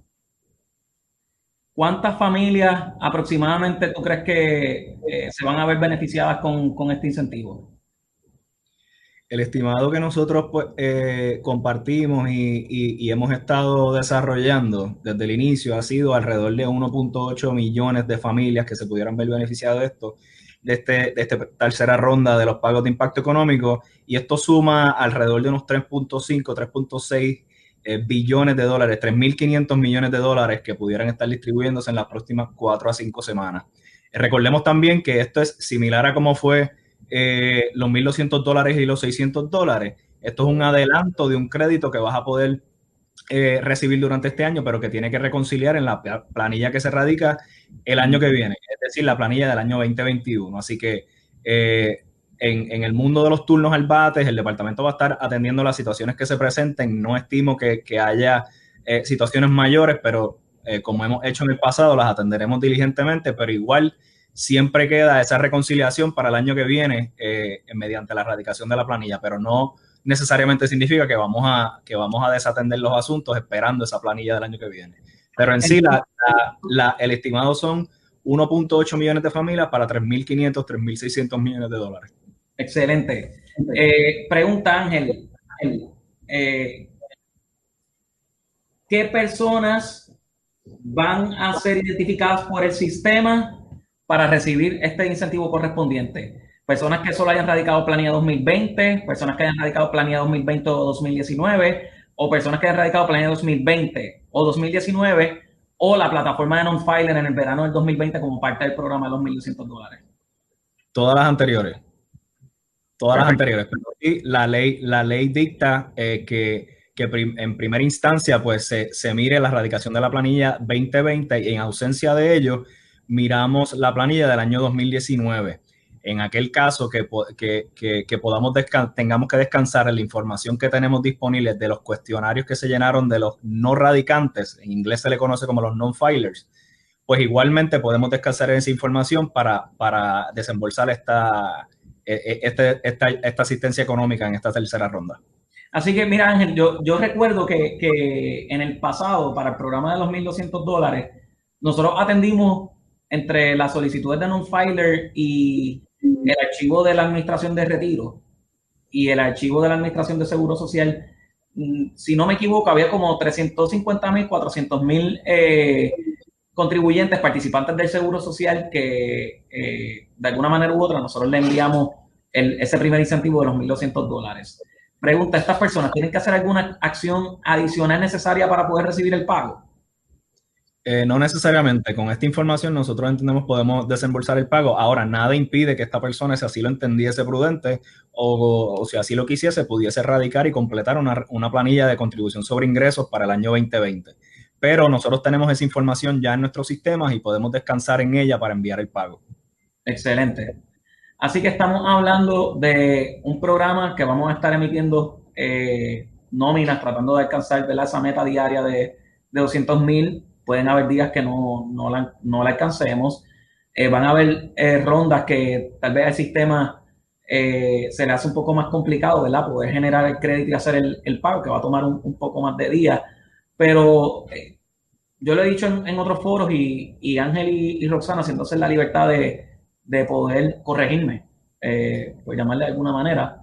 ¿cuántas familias aproximadamente tú crees que eh, se van a ver beneficiadas con, con este incentivo? El estimado que nosotros pues, eh, compartimos y, y- y hemos estado desarrollando desde el inicio ha sido alrededor de 1.8 millones de familias que se pudieran ver beneficiadas de esto, de, este, de esta tercera ronda de los pagos de impacto económico, y esto suma alrededor de unos 3.5, 3.6 eh, billones de dólares, 3.500 millones de dólares que pudieran estar distribuyéndose en las próximas 4 a 5 semanas. Eh, Recordemos también que esto es similar a cómo fue eh, los 1.200 dólares y los 600 dólares. Esto es un adelanto de un crédito que vas a poder recibir durante este año, pero que tiene que reconciliar en la pla- planilla que se radica el año que viene, es decir, la planilla del año 2021. Así que en, en el mundo de los turnos al bates, el departamento va a estar atendiendo las situaciones que se presenten. No estimo que, haya eh, situaciones mayores, pero eh, como hemos hecho en el pasado, las atenderemos diligentemente, pero igual siempre queda esa reconciliación para el año que viene eh, mediante la erradicación de la planilla, pero no necesariamente significa que vamos a, que vamos a desatender los asuntos esperando esa planilla del año que viene. Pero en sí, la- el estimado son 1.8 millones de familias para 3.500, 3.600 millones de dólares. Excelente. Eh, pregunta Ángel, eh, ¿qué personas van a ser identificadas por el sistema para recibir este incentivo correspondiente? Personas que solo hayan radicado planilla 2020, personas que hayan radicado planilla 2020 o 2019, o personas que hayan radicado planilla 2020 o 2019, o la plataforma de non-filer en el verano del 2020 como parte del programa de los 1.200 dólares. Todas las anteriores. Todas las anteriores. Pero sí, la ley, la ley dicta eh, que, que prim- en primera instancia pues se, se mire la erradicación de la planilla 2020 y en ausencia de ello miramos la planilla del año 2019. En aquel caso que, que, que- que podamos tengamos que descansar en la información que tenemos disponible de los cuestionarios que se llenaron de los no radicantes, en inglés se le conoce como los non-filers, pues igualmente podemos descansar en esa información para, para desembolsar esta, este- esta, asistencia económica en esta tercera ronda. Así que, mira, Ángel, yo, recuerdo que, en el pasado, para el programa de los 1.200 dólares, nosotros atendimos entre las solicitudes de non-filer y el archivo de la Administración de Retiro y el archivo de la Administración de Seguro Social, mm, si no me equivoco, había como 350.000, 400.000 eh, contribuyentes, participantes del Seguro Social que eh, de alguna manera u otra nosotros le enviamos el- ese primer incentivo de los 1.200 dólares. Pregunta, ¿estas personas tienen que hacer alguna acción adicional necesaria para poder recibir el pago? Eh, no necesariamente, con esta información nosotros entendemos podemos desembolsar el pago. Ahora, nada impide que esta persona, si así lo entendiese prudente o, o si así lo quisiese, pudiese radicar y completar una, una planilla de contribución sobre ingresos para el año 2020. Pero nosotros tenemos esa información ya en nuestros sistemas y podemos descansar en ella para enviar el pago. Excelente. Así que estamos hablando de un programa que vamos a estar emitiendo eh, nóminas, tratando de alcanzar ¿verdad? esa meta diaria de, de 200 mil. Pueden haber días que no, no, la, no la alcancemos. Eh, van a haber eh, rondas que tal vez el sistema se le hace un poco más complicado, ¿verdad? Poder generar el crédito y hacer el, el pago, que va a tomar un, un poco más de días. Pero eh, yo lo he dicho en, otros foros y, y Ángel y, Roxana, siéndose en la libertad de, de poder corregirme, eh, por llamarle de alguna manera.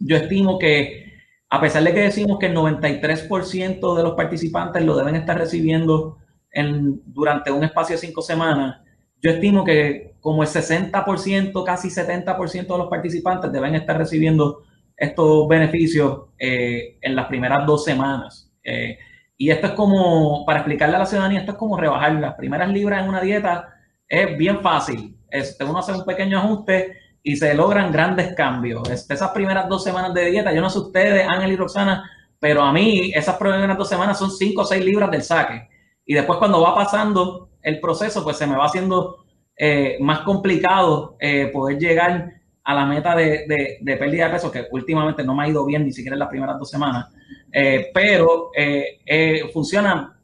Yo estimo que, a pesar de que decimos que el 93% de los participantes lo deben estar recibiendo en, durante un espacio de cinco semanas, yo estimo que como el 60%, casi 70% de los participantes deben estar recibiendo estos beneficios eh, en las primeras dos semanas. Eh, y esto es como, para explicarle a la ciudadanía, esto es como rebajar las primeras libras en una dieta, es bien fácil. Este, uno hace un pequeño ajuste y se logran grandes cambios. Este, esas primeras dos semanas de dieta, yo no sé ustedes, Ángel y Roxana, pero a mí esas primeras dos semanas son 5 o 6 libras del saque. Y después cuando va pasando el proceso, pues se me va haciendo eh, más complicado eh, poder llegar a la meta de, de, de, pérdida de peso, que últimamente no me ha ido bien ni siquiera en las primeras dos semanas, eh, pero eh, funciona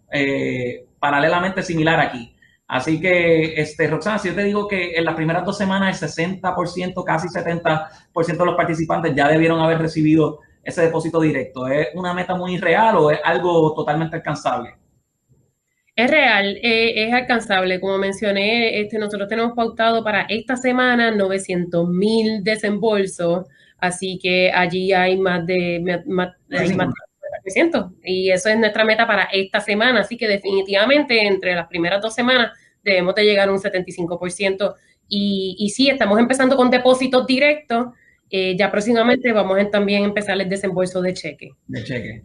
paralelamente similar aquí. Así que, este, Roxana, si yo te digo que en las primeras dos semanas el 60%, casi 70% de los participantes ya debieron haber recibido ese depósito directo? ¿Es una meta muy real o es algo totalmente alcanzable? Es real, eh, es alcanzable. Como mencioné, este, nosotros tenemos pautado para esta semana 900 mil desembolsos, así que allí hay más de, más, hay más de 300 y eso es nuestra meta para esta semana, así que definitivamente entre las primeras dos semanas debemos de llegar a un 75% y, y sí, estamos empezando con depósitos directos, eh, ya próximamente vamos a también empezar el desembolso de cheque. De cheque.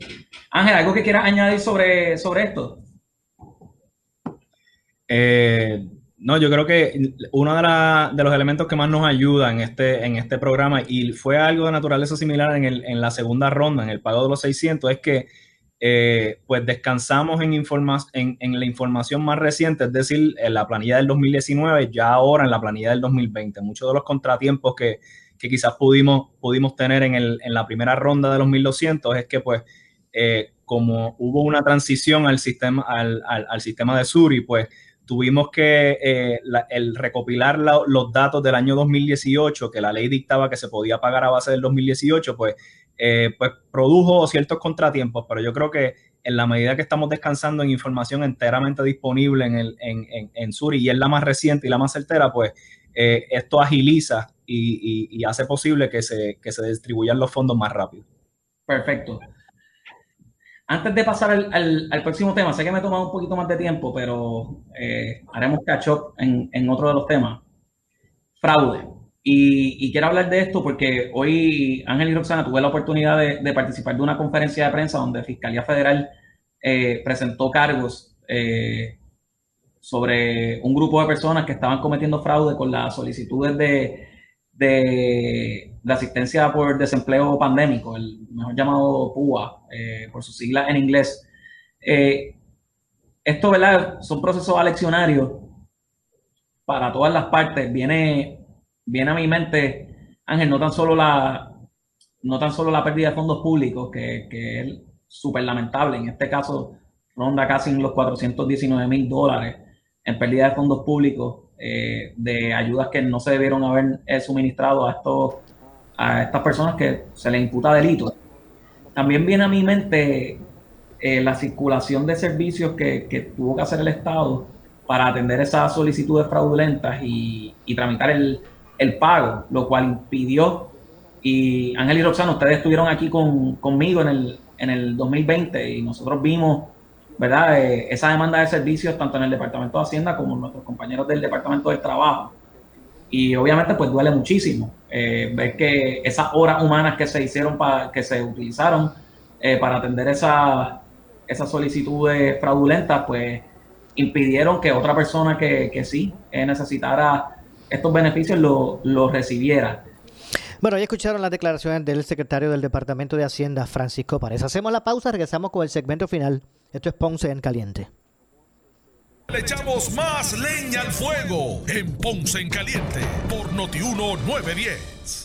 Ángel, ¿algo que quieras añadir sobre, sobre esto? Eh, no, yo creo que uno de, los elementos que más nos ayuda en este, en este programa, y fue algo de naturaleza similar en, el, en la segunda ronda, en el pago de los 600, es que eh, pues descansamos en, en, en, la información más reciente, es decir, en la planilla del 2019, ya ahora en la planilla del 2020. Muchos de los contratiempos que, quizás pudimos, pudimos tener en, el, en, la primera ronda de los 1200 es que pues eh, como hubo una transición al sistema, al sistema de Suri, pues tuvimos que eh, el recopilar los datos del año 2018, que la ley dictaba que se podía pagar a base del 2018, pues, eh, pues produjo ciertos contratiempos, pero yo creo que en la medida que estamos descansando en información enteramente disponible en, el, en, en, Suri y es la más reciente y la más certera, pues eh, esto agiliza y, y, hace posible que se, que se distribuyan los fondos más rápido. Perfecto. Antes de pasar al, próximo tema, sé que me he tomado un poquito más de tiempo, pero eh, haremos catch up en, otro de los temas. Fraude. Y, quiero hablar de esto porque hoy Ángel y Roxana tuve la oportunidad de, participar de una conferencia de prensa donde Fiscalía Federal eh, presentó cargos eh, sobre un grupo de personas que estaban cometiendo fraude con las solicitudes de, de, asistencia por desempleo pandémico, el mejor llamado PUA, eh, por sus siglas en inglés. Eh, esto, ¿verdad? Son procesos aleccionarios para todas las partes. Viene, viene a mi mente, Ángel, no tan solo la, no tan solo la pérdida de fondos públicos, que, que es súper lamentable, en este caso ronda casi en los 419 mil dólares en pérdida de fondos públicos, eh, de ayudas que no se debieron haber eh, suministrado a, estos, a estas personas que se les imputa delito. También viene a mi mente eh, la circulación de servicios que, tuvo que hacer el Estado para atender esas solicitudes fraudulentas y, tramitar el, pago, lo cual impidió, y Ángel y Roxana, ustedes estuvieron aquí conmigo en el, en el 2020 y nosotros vimos ¿verdad? Eh, esa demanda de servicios tanto en el Departamento de Hacienda como en nuestros compañeros del Departamento del Trabajo. Y obviamente pues duele muchísimo eh, ver que esas horas humanas que se hicieron, para, que se utilizaron eh, para atender esas esas solicitudes fraudulentas, pues impidieron que otra persona que, que sí necesitara estos beneficios lo, lo recibiera. Bueno, ya escucharon las declaraciones del secretario del Departamento de Hacienda, Francisco Párez. Hacemos la pausa, regresamos con el segmento final. Esto es Ponce en Caliente. Le echamos más leña al fuego en Ponce en Caliente por Notiuno 910.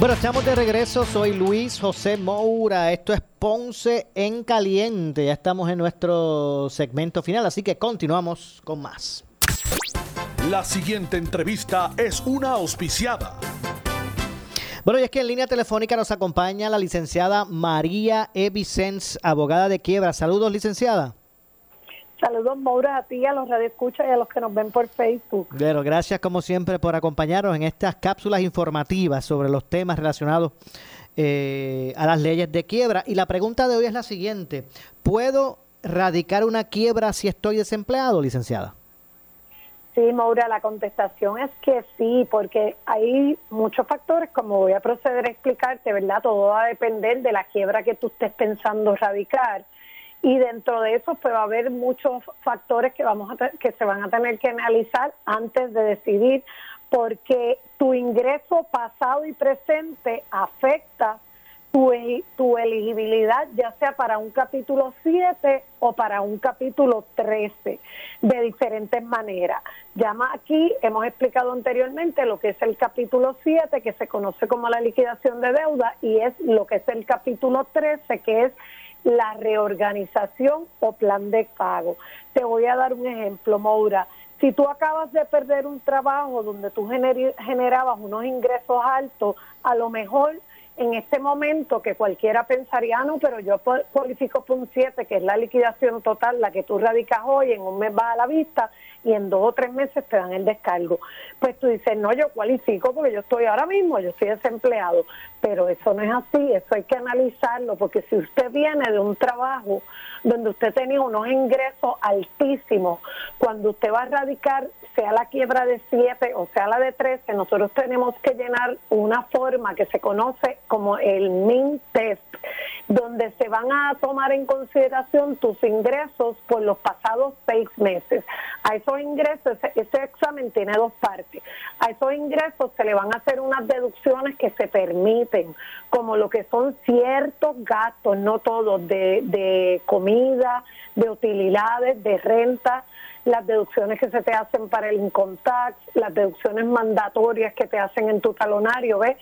Bueno, estamos de regreso. Soy Luis José Moura. Esto es Ponce en Caliente. Ya estamos en nuestro segmento final, así que continuamos con más. La siguiente entrevista es una auspiciada. Bueno, y es que en línea telefónica nos acompaña la licenciada María E. Vicens, abogada de quiebra. Saludos, licenciada. Saludos, Maura, a ti, a los radioescuchas y a los que nos ven por Facebook. Bueno, gracias como siempre por acompañarnos en estas cápsulas informativas sobre los temas relacionados eh, a las leyes de quiebra. Y la pregunta de hoy es la siguiente. ¿Puedo radicar una quiebra si estoy desempleado, licenciada? Sí, Maura, la contestación es que sí, porque hay muchos factores, como voy a proceder a explicarte, ¿verdad? Todo va a depender de la quiebra que tú estés pensando radicar. Y dentro de eso, pues va a haber muchos factores que, vamos a que se van a tener que analizar antes de decidir, porque tu ingreso pasado y presente afecta tu, tu elegibilidad ya sea para un capítulo 7 o para un capítulo 13 de diferentes maneras. Llama aquí, hemos explicado anteriormente lo que es el capítulo 7 que se conoce como la liquidación de deuda y es lo que es el capítulo 13 que es la reorganización o plan de pago. Te voy a dar un ejemplo, Moura. Si tú acabas de perder un trabajo donde tú generabas unos ingresos altos, a lo mejor en este momento que cualquiera pensaría, ah, no, pero yo cualifico por un 7, que es la liquidación total, la que tú radicas hoy, en un mes va a la vista y en dos o tres meses te dan el descargo. Pues tú dices, no, yo cualifico porque yo estoy ahora mismo, yo estoy desempleado, pero eso no es así, eso hay que analizarlo, porque si usted viene de un trabajo donde usted tenía unos ingresos altísimos, cuando usted va a radicar sea la quiebra de 7 o sea la de 13, nosotros tenemos que llenar una forma que se conoce como el MIN test, donde se van a tomar en consideración tus ingresos por los pasados seis meses. A esos ingresos, ese, examen tiene dos partes. A esos ingresos se le van a hacer unas deducciones que se permiten, como lo que son ciertos gastos, no todos, de, de comida, de utilidades, de renta, las deducciones que se te hacen para el income las deducciones mandatorias que te hacen en tu talonario, ¿ves?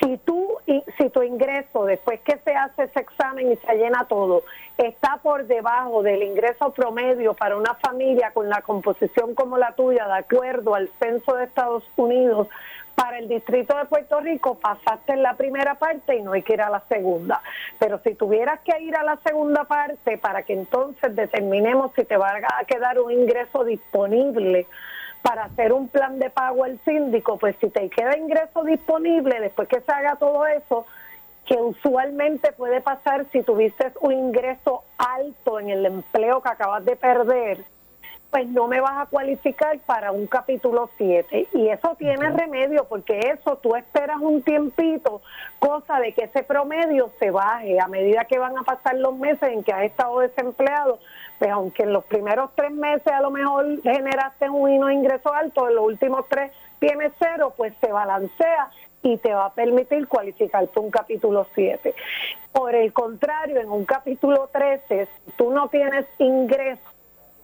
Si tú, si tu ingreso después que se hace ese examen y se llena todo, está por debajo del ingreso promedio para una familia con la composición como la tuya, de acuerdo al censo de Estados Unidos, para el distrito de Puerto Rico pasaste en la primera parte y no hay que ir a la segunda. Pero si tuvieras que ir a la segunda parte para que entonces determinemos si te va a quedar un ingreso disponible para hacer un plan de pago al síndico, pues si te queda ingreso disponible después que se haga todo eso, que usualmente puede pasar si tuviste un ingreso alto en el empleo que acabas de perder, pues no me vas a cualificar para un capítulo 7. Y eso tiene remedio, porque eso tú esperas un tiempito, cosa de que ese promedio se baje a medida que van a pasar los meses en que has estado desempleado. Pues aunque en los primeros tres meses a lo mejor generaste un ingreso alto, en los últimos tres tienes cero, pues se balancea y te va a permitir cualificar para un capítulo 7. Por el contrario, en un capítulo 13, si tú no tienes ingreso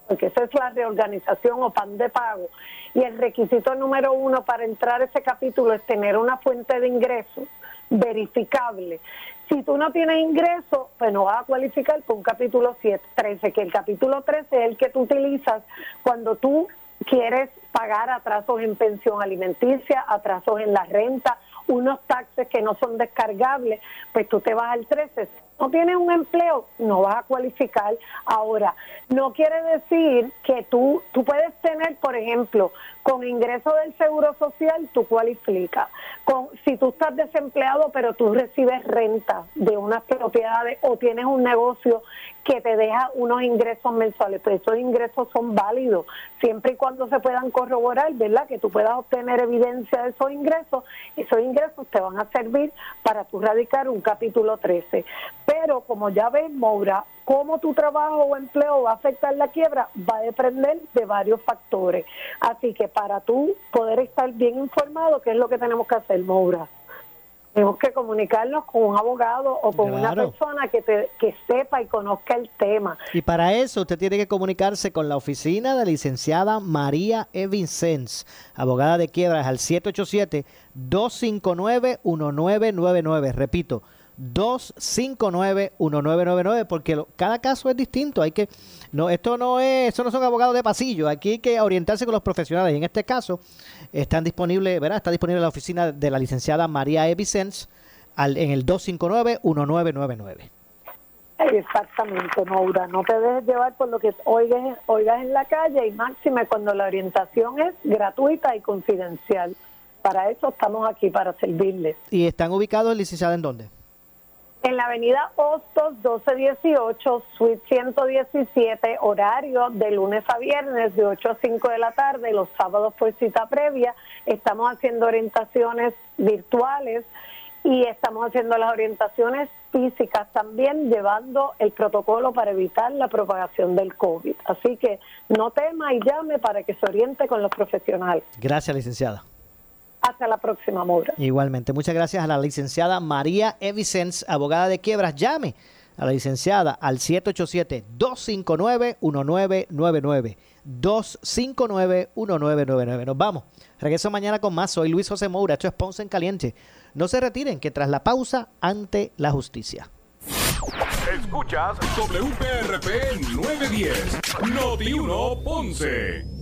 porque esa es la reorganización o pan de pago. Y el requisito número uno para entrar a ese capítulo es tener una fuente de ingresos verificable. Si tú no tienes ingresos, pues no vas a cualificar por un capítulo 7, 13, que el capítulo 13 es el que tú utilizas cuando tú quieres pagar atrasos en pensión alimenticia, atrasos en la renta, unos taxes que no son descargables, pues tú te vas al 13 no tienes un empleo, no vas a cualificar. Ahora, no quiere decir que tú, tú puedes tener, por ejemplo, con ingreso del Seguro Social, tú cualificas. Con, si tú estás desempleado, pero tú recibes renta de unas propiedades o tienes un negocio que te deja unos ingresos mensuales, pues esos ingresos son válidos, siempre y cuando se puedan corroborar, ¿verdad? Que tú puedas obtener evidencia de esos ingresos, esos ingresos te van a servir para tú radicar un capítulo 13. Pero como ya ves, Moura, cómo tu trabajo o empleo va a afectar la quiebra va a depender de varios factores. Así que para tú poder estar bien informado, ¿qué es lo que tenemos que hacer, Moura? Tenemos que comunicarnos con un abogado o con una persona que, te, que sepa y conozca el tema. Y para eso usted tiene que comunicarse con la oficina de la licenciada María E. abogada de quiebras, al 787-259-1999. Repito, 259-1999, porque cada caso es distinto. Hay que, no, esto no es, eso no son abogados de pasillo. Aquí hay que orientarse con los profesionales. Y en este caso, están disponibles, ¿verdad? Está disponible la oficina de la licenciada María E. en el 259-1999. Exactamente, Maura. No te dejes llevar por lo que oigas, oigas en la calle y máxime cuando la orientación es gratuita y confidencial. Para eso estamos aquí, para servirles. ¿Y están ubicados, licenciada, en dónde? En la avenida Hostos 1218, suite 117, horario de lunes a viernes de 8 a 5 de la tarde, los sábados por cita previa. Estamos haciendo orientaciones virtuales y estamos haciendo las orientaciones físicas también, llevando el protocolo para evitar la propagación del COVID. Así que no tema y llame para que se oriente con los profesionales. Gracias, licenciada. Hasta la próxima, Maura. Igualmente, muchas gracias a la licenciada María Evicens, abogada de quiebras. Llame a la licenciada al 787-259-1999. 259-1999. Nos vamos. Regreso mañana con más. Soy Luis José Moura. Esto es Ponce en Caliente. No se retiren, que tras la pausa, ante la justicia. Escuchas WPRP 910, Noti 1 Ponce.